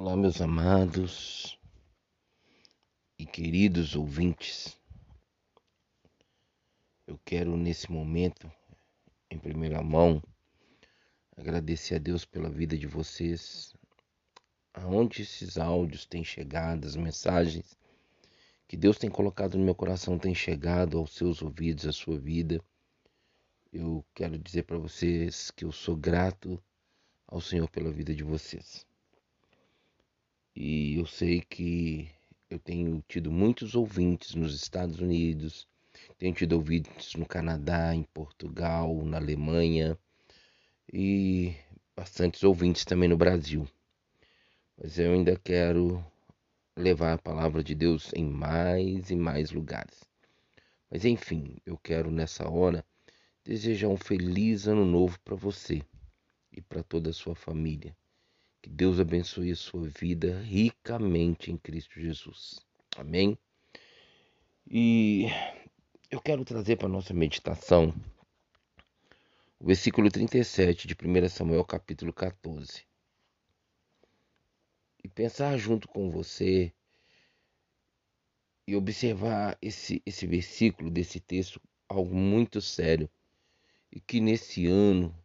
Olá, meus amados e queridos ouvintes. Eu quero nesse momento, em primeira mão, agradecer a Deus pela vida de vocês, aonde esses áudios têm chegado, as mensagens que Deus tem colocado no meu coração têm chegado aos seus ouvidos, à sua vida. Eu quero dizer para vocês que eu sou grato ao Senhor pela vida de vocês. E eu sei que eu tenho tido muitos ouvintes nos Estados Unidos, tenho tido ouvintes no Canadá, em Portugal, na Alemanha e bastantes ouvintes também no Brasil. Mas eu ainda quero levar a palavra de Deus em mais e mais lugares. Mas enfim, eu quero nessa hora desejar um feliz ano novo para você e para toda a sua família. Que Deus abençoe a sua vida ricamente em Cristo Jesus. Amém? E eu quero trazer para a nossa meditação o versículo 37 de 1 Samuel, capítulo 14. E pensar junto com você e observar esse, esse versículo desse texto, algo muito sério. E que nesse ano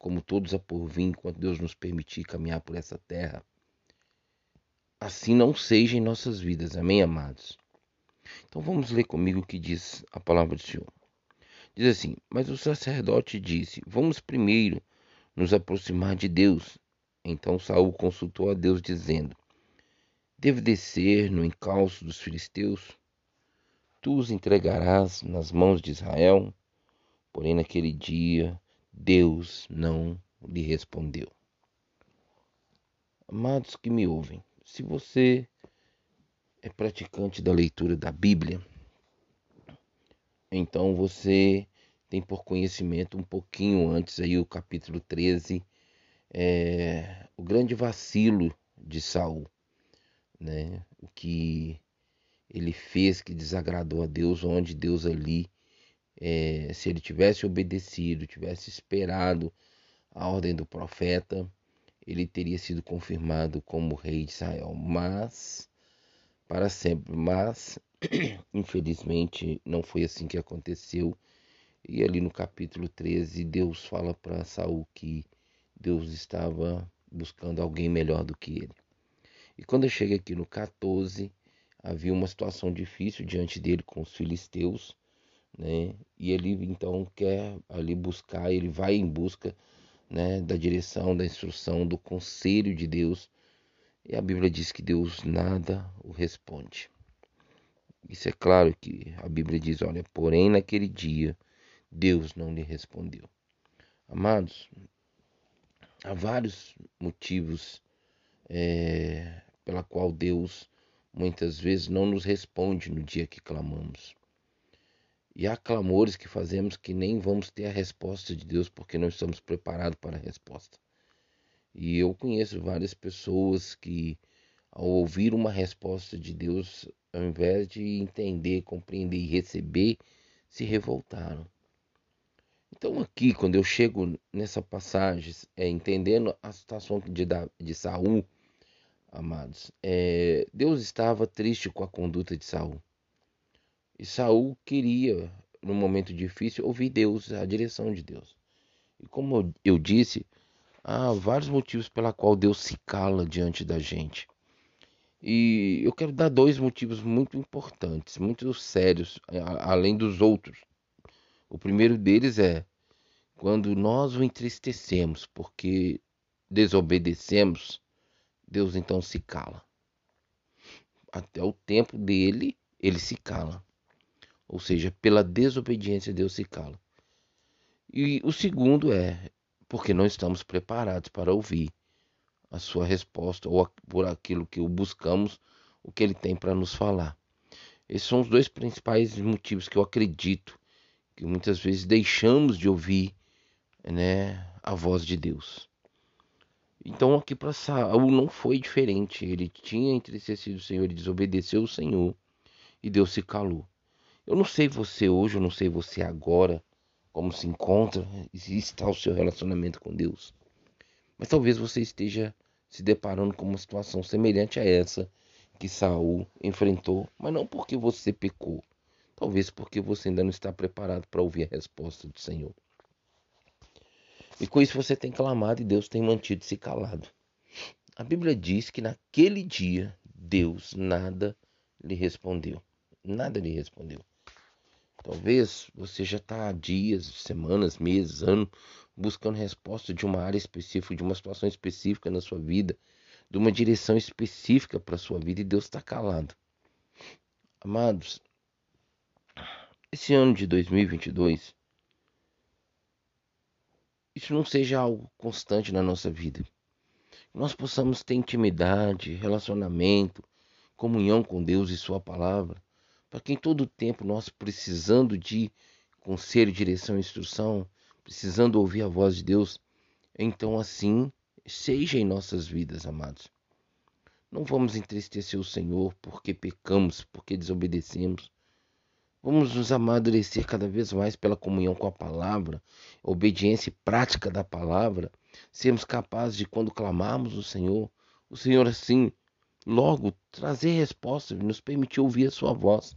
como todos a por vir, enquanto Deus nos permitir caminhar por essa terra. Assim não seja em nossas vidas, amém, amados? Então vamos ler comigo o que diz a palavra do Senhor. Diz assim: Mas o sacerdote disse: Vamos primeiro nos aproximar de Deus. Então Saul consultou a Deus, dizendo: Devo descer no encalço dos filisteus? Tu os entregarás nas mãos de Israel? Porém, naquele dia Deus não lhe respondeu. Amados que me ouvem, se você é praticante da leitura da Bíblia, então você tem por conhecimento um pouquinho antes aí o capítulo 13, é, o grande vacilo de Saul, né? O que ele fez que desagradou a Deus, onde Deus ali é, se ele tivesse obedecido, tivesse esperado a ordem do profeta, ele teria sido confirmado como rei de Israel, mas para sempre. Mas infelizmente não foi assim que aconteceu. E ali no capítulo 13, Deus fala para Saul que Deus estava buscando alguém melhor do que ele. E quando chega aqui no 14, havia uma situação difícil diante dele com os filisteus né? E ele então quer ali buscar, ele vai em busca, né, da direção, da instrução, do conselho de Deus. E a Bíblia diz que Deus nada o responde. Isso é claro que a Bíblia diz, olha, porém naquele dia Deus não lhe respondeu. Amados, há vários motivos é, pela qual Deus muitas vezes não nos responde no dia que clamamos. E há clamores que fazemos que nem vamos ter a resposta de Deus porque não estamos preparados para a resposta. E eu conheço várias pessoas que, ao ouvir uma resposta de Deus, ao invés de entender, compreender e receber, se revoltaram. Então, aqui, quando eu chego nessa passagem, é, entendendo a situação de, de Saul, amados, é, Deus estava triste com a conduta de Saul. E Saul queria, num momento difícil, ouvir Deus, a direção de Deus. E como eu disse, há vários motivos pela qual Deus se cala diante da gente. E eu quero dar dois motivos muito importantes, muito sérios, além dos outros. O primeiro deles é quando nós o entristecemos porque desobedecemos, Deus então se cala. Até o tempo dele, ele se cala. Ou seja, pela desobediência Deus se cala. E o segundo é porque não estamos preparados para ouvir a sua resposta ou por aquilo que o buscamos, o que ele tem para nos falar. Esses são os dois principais motivos que eu acredito que muitas vezes deixamos de ouvir, né, a voz de Deus. Então aqui para Saul não foi diferente. Ele tinha entristecido o Senhor e desobedeceu o Senhor e Deus se calou. Eu não sei você hoje, eu não sei você agora, como se encontra e está o seu relacionamento com Deus. Mas talvez você esteja se deparando com uma situação semelhante a essa que Saul enfrentou, mas não porque você pecou, talvez porque você ainda não está preparado para ouvir a resposta do Senhor. E com isso você tem clamado e Deus tem mantido-se calado. A Bíblia diz que naquele dia Deus nada lhe respondeu. Nada lhe respondeu. Talvez você já está há dias, semanas, meses, anos buscando resposta de uma área específica, de uma situação específica na sua vida, de uma direção específica para a sua vida e Deus está calado. Amados, esse ano de 2022, isso não seja algo constante na nossa vida. Nós possamos ter intimidade, relacionamento, comunhão com Deus e Sua palavra, para que em todo o tempo nós precisando de conselho, direção e instrução, precisando ouvir a voz de Deus, então assim seja em nossas vidas, amados. Não vamos entristecer o Senhor porque pecamos, porque desobedecemos. Vamos nos amadurecer cada vez mais pela comunhão com a palavra, obediência e prática da palavra, sermos capazes de, quando clamarmos o Senhor, o Senhor assim, logo trazer resposta, nos permitir ouvir a sua voz.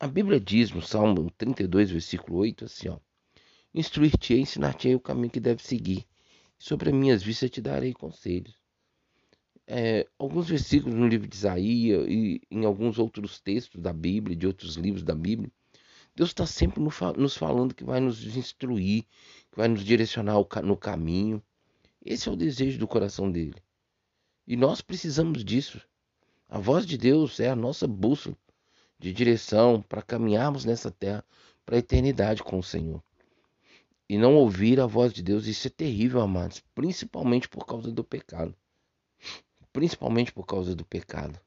A Bíblia diz no Salmo 32, versículo 8, assim, ó instruir-te-ei, ensinar-te-ei o caminho que deve seguir. Sobre as minhas vistas te darei conselhos. É, alguns versículos no livro de Isaías e em alguns outros textos da Bíblia, de outros livros da Bíblia, Deus está sempre nos falando que vai nos instruir, que vai nos direcionar no caminho. Esse é o desejo do coração dele. E nós precisamos disso. A voz de Deus é a nossa bússola de direção para caminharmos nessa terra para a eternidade com o Senhor e não ouvir a voz de Deus. Isso é terrível, amados, principalmente por causa do pecado. Principalmente por causa do pecado.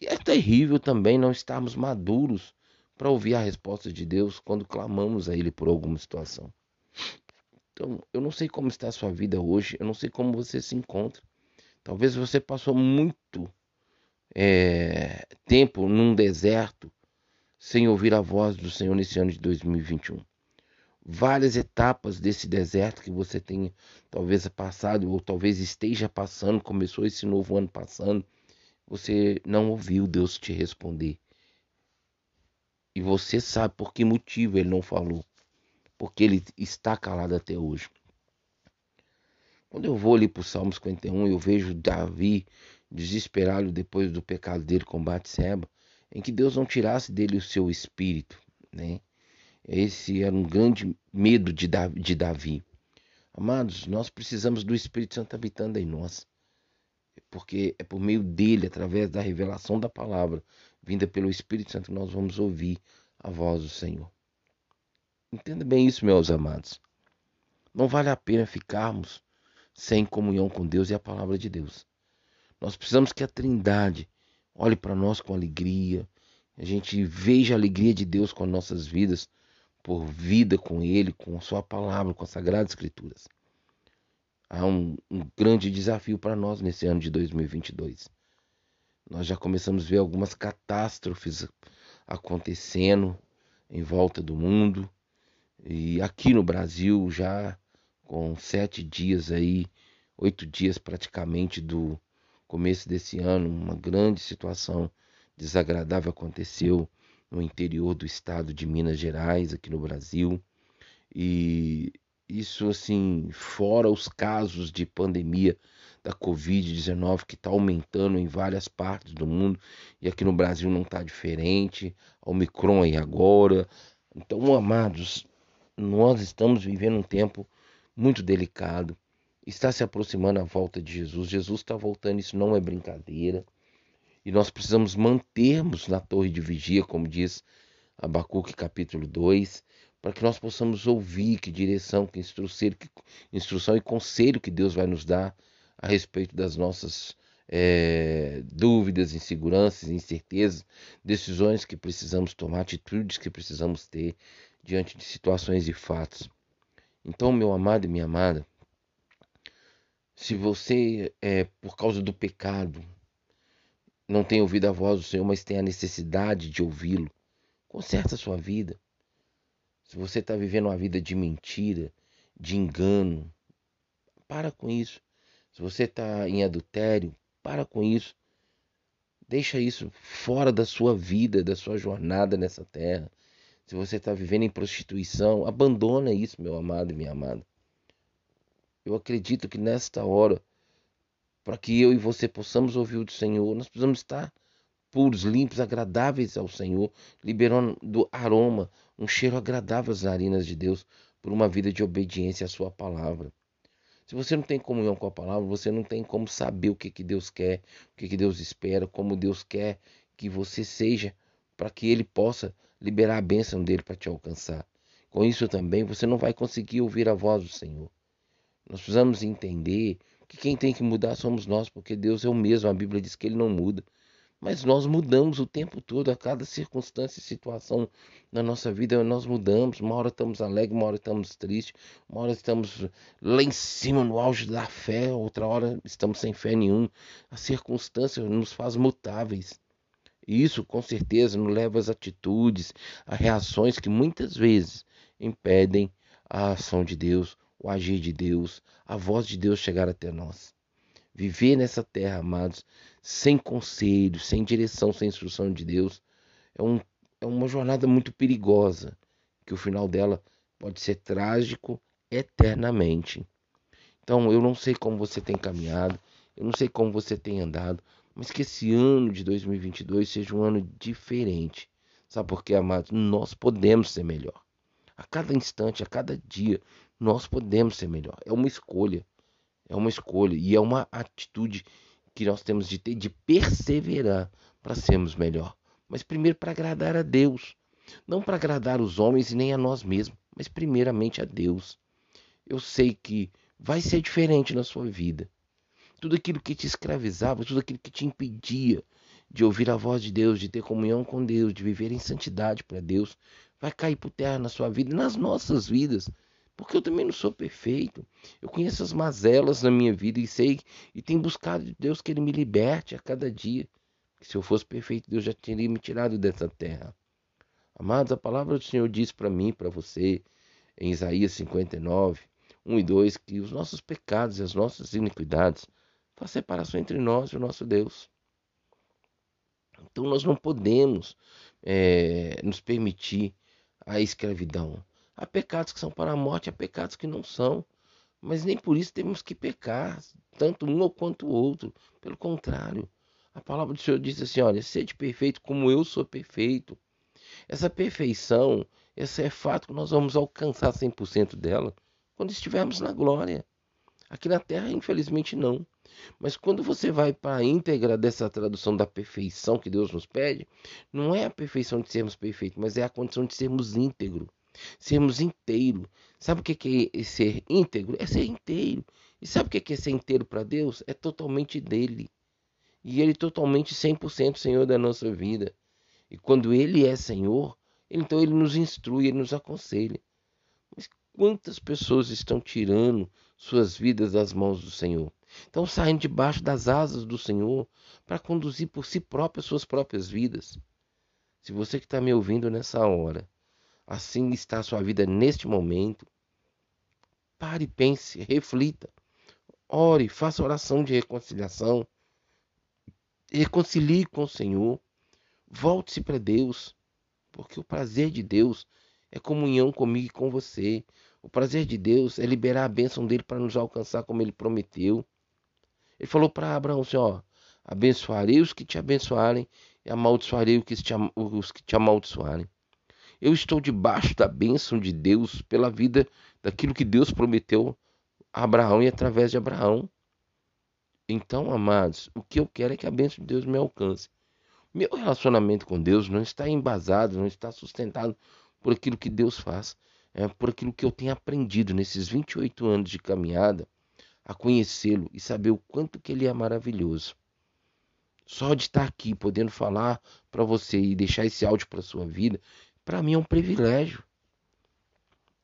E é terrível também não estarmos maduros para ouvir a resposta de Deus quando clamamos a Ele por alguma situação. Então, eu não sei como está a sua vida hoje, eu não sei como você se encontra. Talvez você passou muito é, tempo num deserto sem ouvir a voz do Senhor nesse ano de 2021 várias etapas desse deserto que você tenha talvez passado ou talvez esteja passando, começou esse novo ano passando, você não ouviu Deus te responder. E você sabe por que motivo ele não falou. Porque ele está calado até hoje. Quando eu vou ali para o Salmo 51, eu vejo Davi desesperado depois do pecado dele com Batseba, em que Deus não tirasse dele o seu espírito, né? Esse era um grande medo de Davi. Amados, nós precisamos do Espírito Santo habitando em nós. Porque é por meio dele, através da revelação da palavra, vinda pelo Espírito Santo, que nós vamos ouvir a voz do Senhor. Entenda bem isso, meus amados. Não vale a pena ficarmos sem comunhão com Deus e a palavra de Deus. Nós precisamos que a Trindade olhe para nós com alegria, a gente veja a alegria de Deus com nossas vidas, por vida com Ele, com a Sua palavra, com as Sagradas Escrituras. Há um, um grande desafio para nós nesse ano de 2022. Nós já começamos a ver algumas catástrofes acontecendo em volta do mundo e aqui no Brasil já com sete dias aí, oito dias praticamente do começo desse ano, uma grande situação desagradável aconteceu no interior do estado de Minas Gerais, aqui no Brasil. E isso, assim, fora os casos de pandemia da Covid-19 que está aumentando em várias partes do mundo e aqui no Brasil não está diferente. Omicron aí agora. Então, amados, nós estamos vivendo um tempo muito delicado. Está se aproximando a volta de Jesus. Jesus está voltando, isso não é brincadeira. E nós precisamos mantermos na torre de vigia, como diz Abacuque capítulo 2, para que nós possamos ouvir que direção, que instrução, que instrução e conselho que Deus vai nos dar a respeito das nossas é, dúvidas, inseguranças, incertezas, decisões que precisamos tomar, atitudes que precisamos ter diante de situações e fatos. Então, meu amado e minha amada, se você, é, por causa do pecado, não tem ouvido a voz do Senhor, mas tem a necessidade de ouvi-lo. Conserta a sua vida. Se você está vivendo uma vida de mentira, de engano, para com isso. Se você está em adultério, para com isso. Deixa isso fora da sua vida, da sua jornada nessa terra. Se você está vivendo em prostituição, abandona isso, meu amado e minha amada. Eu acredito que nesta hora, para que eu e você possamos ouvir o Senhor, nós precisamos estar puros, limpos, agradáveis ao Senhor, liberando do aroma, um cheiro agradável às narinas de Deus, por uma vida de obediência à Sua palavra. Se você não tem comunhão com a palavra, você não tem como saber o que, que Deus quer, o que, que Deus espera, como Deus quer que você seja, para que Ele possa liberar a bênção dele para te alcançar. Com isso também você não vai conseguir ouvir a voz do Senhor. Nós precisamos entender que quem tem que mudar somos nós, porque Deus é o mesmo. A Bíblia diz que ele não muda. Mas nós mudamos o tempo todo, a cada circunstância e situação na nossa vida, nós mudamos. Uma hora estamos alegres, uma hora estamos tristes, uma hora estamos lá em cima, no auge da fé, outra hora estamos sem fé nenhuma. A circunstância nos faz mutáveis. E isso, com certeza, nos leva às atitudes, a reações que muitas vezes impedem a ação de Deus, o agir de Deus, a voz de Deus chegar até nós. Viver nessa terra, amados, sem conselho, sem direção, sem instrução de Deus, é, um, é uma jornada muito perigosa, que o final dela pode ser trágico eternamente. Então, eu não sei como você tem caminhado, eu não sei como você tem andado, mas que esse ano de 2022 seja um ano diferente. Sabe por quê, amados? Nós podemos ser melhor. A cada instante, a cada dia, nós podemos ser melhor. É uma escolha. É uma escolha e é uma atitude que nós temos de ter de perseverar para sermos melhor. Mas primeiro para agradar a Deus, não para agradar os homens e nem a nós mesmos, mas primeiramente a Deus. Eu sei que vai ser diferente na sua vida tudo aquilo que te escravizava, tudo aquilo que te impedia de ouvir a voz de Deus, de ter comunhão com Deus, de viver em santidade para Deus, vai cair por terra na sua vida nas nossas vidas. Porque eu também não sou perfeito. Eu conheço as mazelas na minha vida e sei e tenho buscado de Deus que Ele me liberte a cada dia. Que se eu fosse perfeito, Deus já teria me tirado dessa terra. Amados, a palavra do Senhor diz para mim, para você, em Isaías 59, 1 e 2, que os nossos pecados e as nossas iniquidades a separação entre nós e o nosso Deus. Então nós não podemos é, nos permitir a escravidão. Há pecados que são para a morte, há pecados que não são. Mas nem por isso temos que pecar, tanto um quanto o outro. Pelo contrário, a palavra do Senhor diz assim: olha, sede perfeito como eu sou perfeito. Essa perfeição, esse é fato que nós vamos alcançar 100% dela quando estivermos na glória. Aqui na terra, infelizmente, não. Mas quando você vai para a íntegra dessa tradução da perfeição que Deus nos pede, não é a perfeição de sermos perfeitos, mas é a condição de sermos íntegro, sermos inteiro. Sabe o que é ser íntegro? É ser inteiro. E sabe o que é ser inteiro para Deus? É totalmente dele. E ele totalmente 100% Senhor da nossa vida. E quando ele é Senhor, então ele nos instrui, ele nos aconselha. Mas quantas pessoas estão tirando suas vidas das mãos do Senhor? Estão saindo debaixo das asas do Senhor para conduzir por si próprias suas próprias vidas. Se você que está me ouvindo nessa hora, assim está a sua vida neste momento, pare, pense, reflita, ore, faça oração de reconciliação, reconcilie com o Senhor, volte-se para Deus, porque o prazer de Deus é comunhão comigo e com você. O prazer de Deus é liberar a bênção dele para nos alcançar como ele prometeu. Ele falou para Abraão assim: ó, abençoarei os que te abençoarem e amaldiçoarei os que te, amaldiçoarem. Eu estou debaixo da bênção de Deus pela vida daquilo que Deus prometeu a Abraão e através de Abraão. Então, amados, o que eu quero é que a bênção de Deus me alcance. Meu relacionamento com Deus não está embasado, não está sustentado por aquilo que Deus faz, é por aquilo que eu tenho aprendido nesses 28 anos de caminhada a conhecê-lo e saber o quanto que ele é maravilhoso. Só de estar aqui podendo falar para você e deixar esse áudio para sua vida, para mim é um privilégio.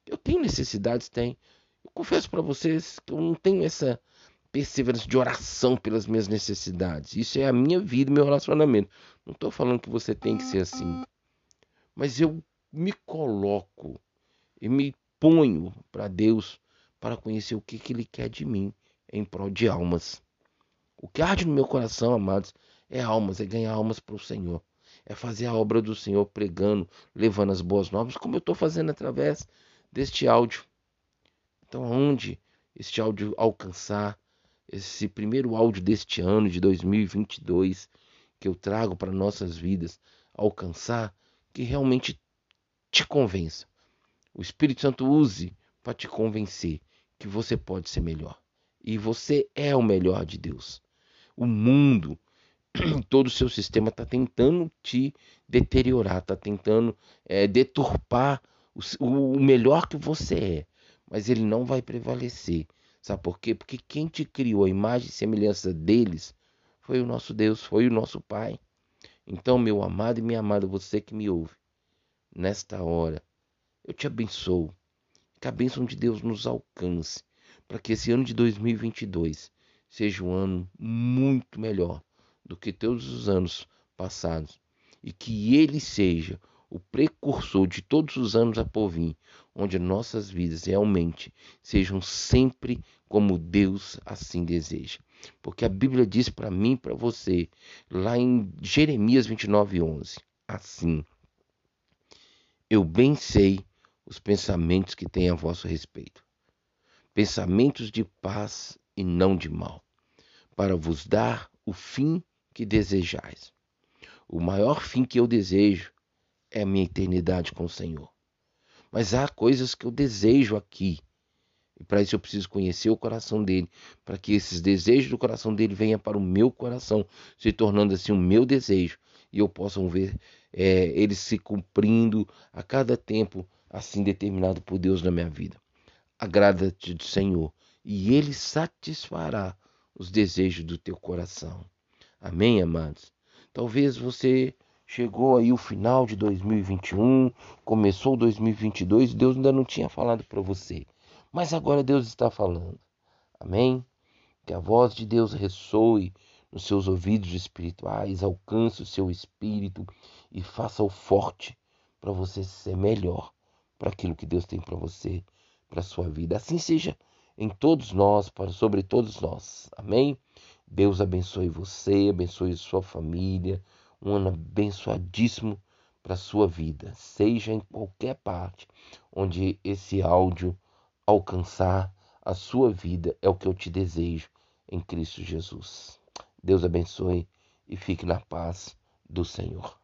Eu tenho necessidades, tem. Eu confesso para vocês que eu não tenho essa perseverança de oração pelas minhas necessidades. Isso é a minha vida, meu relacionamento. Não estou falando que você tem que ser assim. Mas eu me coloco e me ponho para Deus para conhecer o que, que Ele quer de mim. em prol de almas. O que arde no meu coração, amados, é almas, é ganhar almas para o Senhor. É fazer a obra do Senhor pregando, levando as boas novas, como eu estou fazendo através deste áudio. Então, aonde este áudio alcançar, esse primeiro áudio deste ano de 2022 que eu trago para nossas vidas, alcançar, que realmente te convença. O Espírito Santo use para te convencer que você pode ser melhor. E você é o melhor de Deus. O mundo, todo o seu sistema está tentando te deteriorar, está tentando é, deturpar o, o melhor que você é. Mas ele não vai prevalecer. Sabe por quê? Porque quem te criou a imagem e semelhança deles foi o nosso Deus, foi o nosso Pai. Então, meu amado e minha amada, você que me ouve, nesta hora, eu te abençoo. Que a bênção de Deus nos alcance, para que esse ano de 2022 seja um ano muito melhor do que todos os anos passados e que ele seja o precursor de todos os anos a por vir, onde nossas vidas realmente sejam sempre como Deus assim deseja. Porque a Bíblia diz para mim e para você, lá em Jeremias 29:11, assim: Eu bem sei os pensamentos que tenho a vosso respeito, pensamentos de paz e não de mal, para vos dar o fim que desejais. O maior fim que eu desejo é a minha eternidade com o Senhor. Mas há coisas que eu desejo aqui. E para isso eu preciso conhecer o coração dele, para que esses desejos do coração dele venham para o meu coração, se tornando assim o meu desejo, e eu possa ver é, eles se cumprindo a cada tempo assim determinado por Deus na minha vida. Agrada-te do Senhor, e ele satisfará os desejos do teu coração. Amém, amados? Talvez você chegou aí o final de 2021, começou 2022, Deus ainda não tinha falado para você, mas agora Deus está falando. Amém? Que a voz de Deus ressoe nos seus ouvidos espirituais, alcance o seu espírito e faça o forte para você ser melhor para aquilo que Deus tem para você, para sua vida. Assim seja em todos nós, para sobre todos nós. Amém? Deus abençoe você, abençoe sua família um ano abençoadíssimo para sua vida, seja em qualquer parte onde esse áudio alcançar a sua vida, é o que eu te desejo em Cristo Jesus. Deus abençoe e fique na paz do Senhor.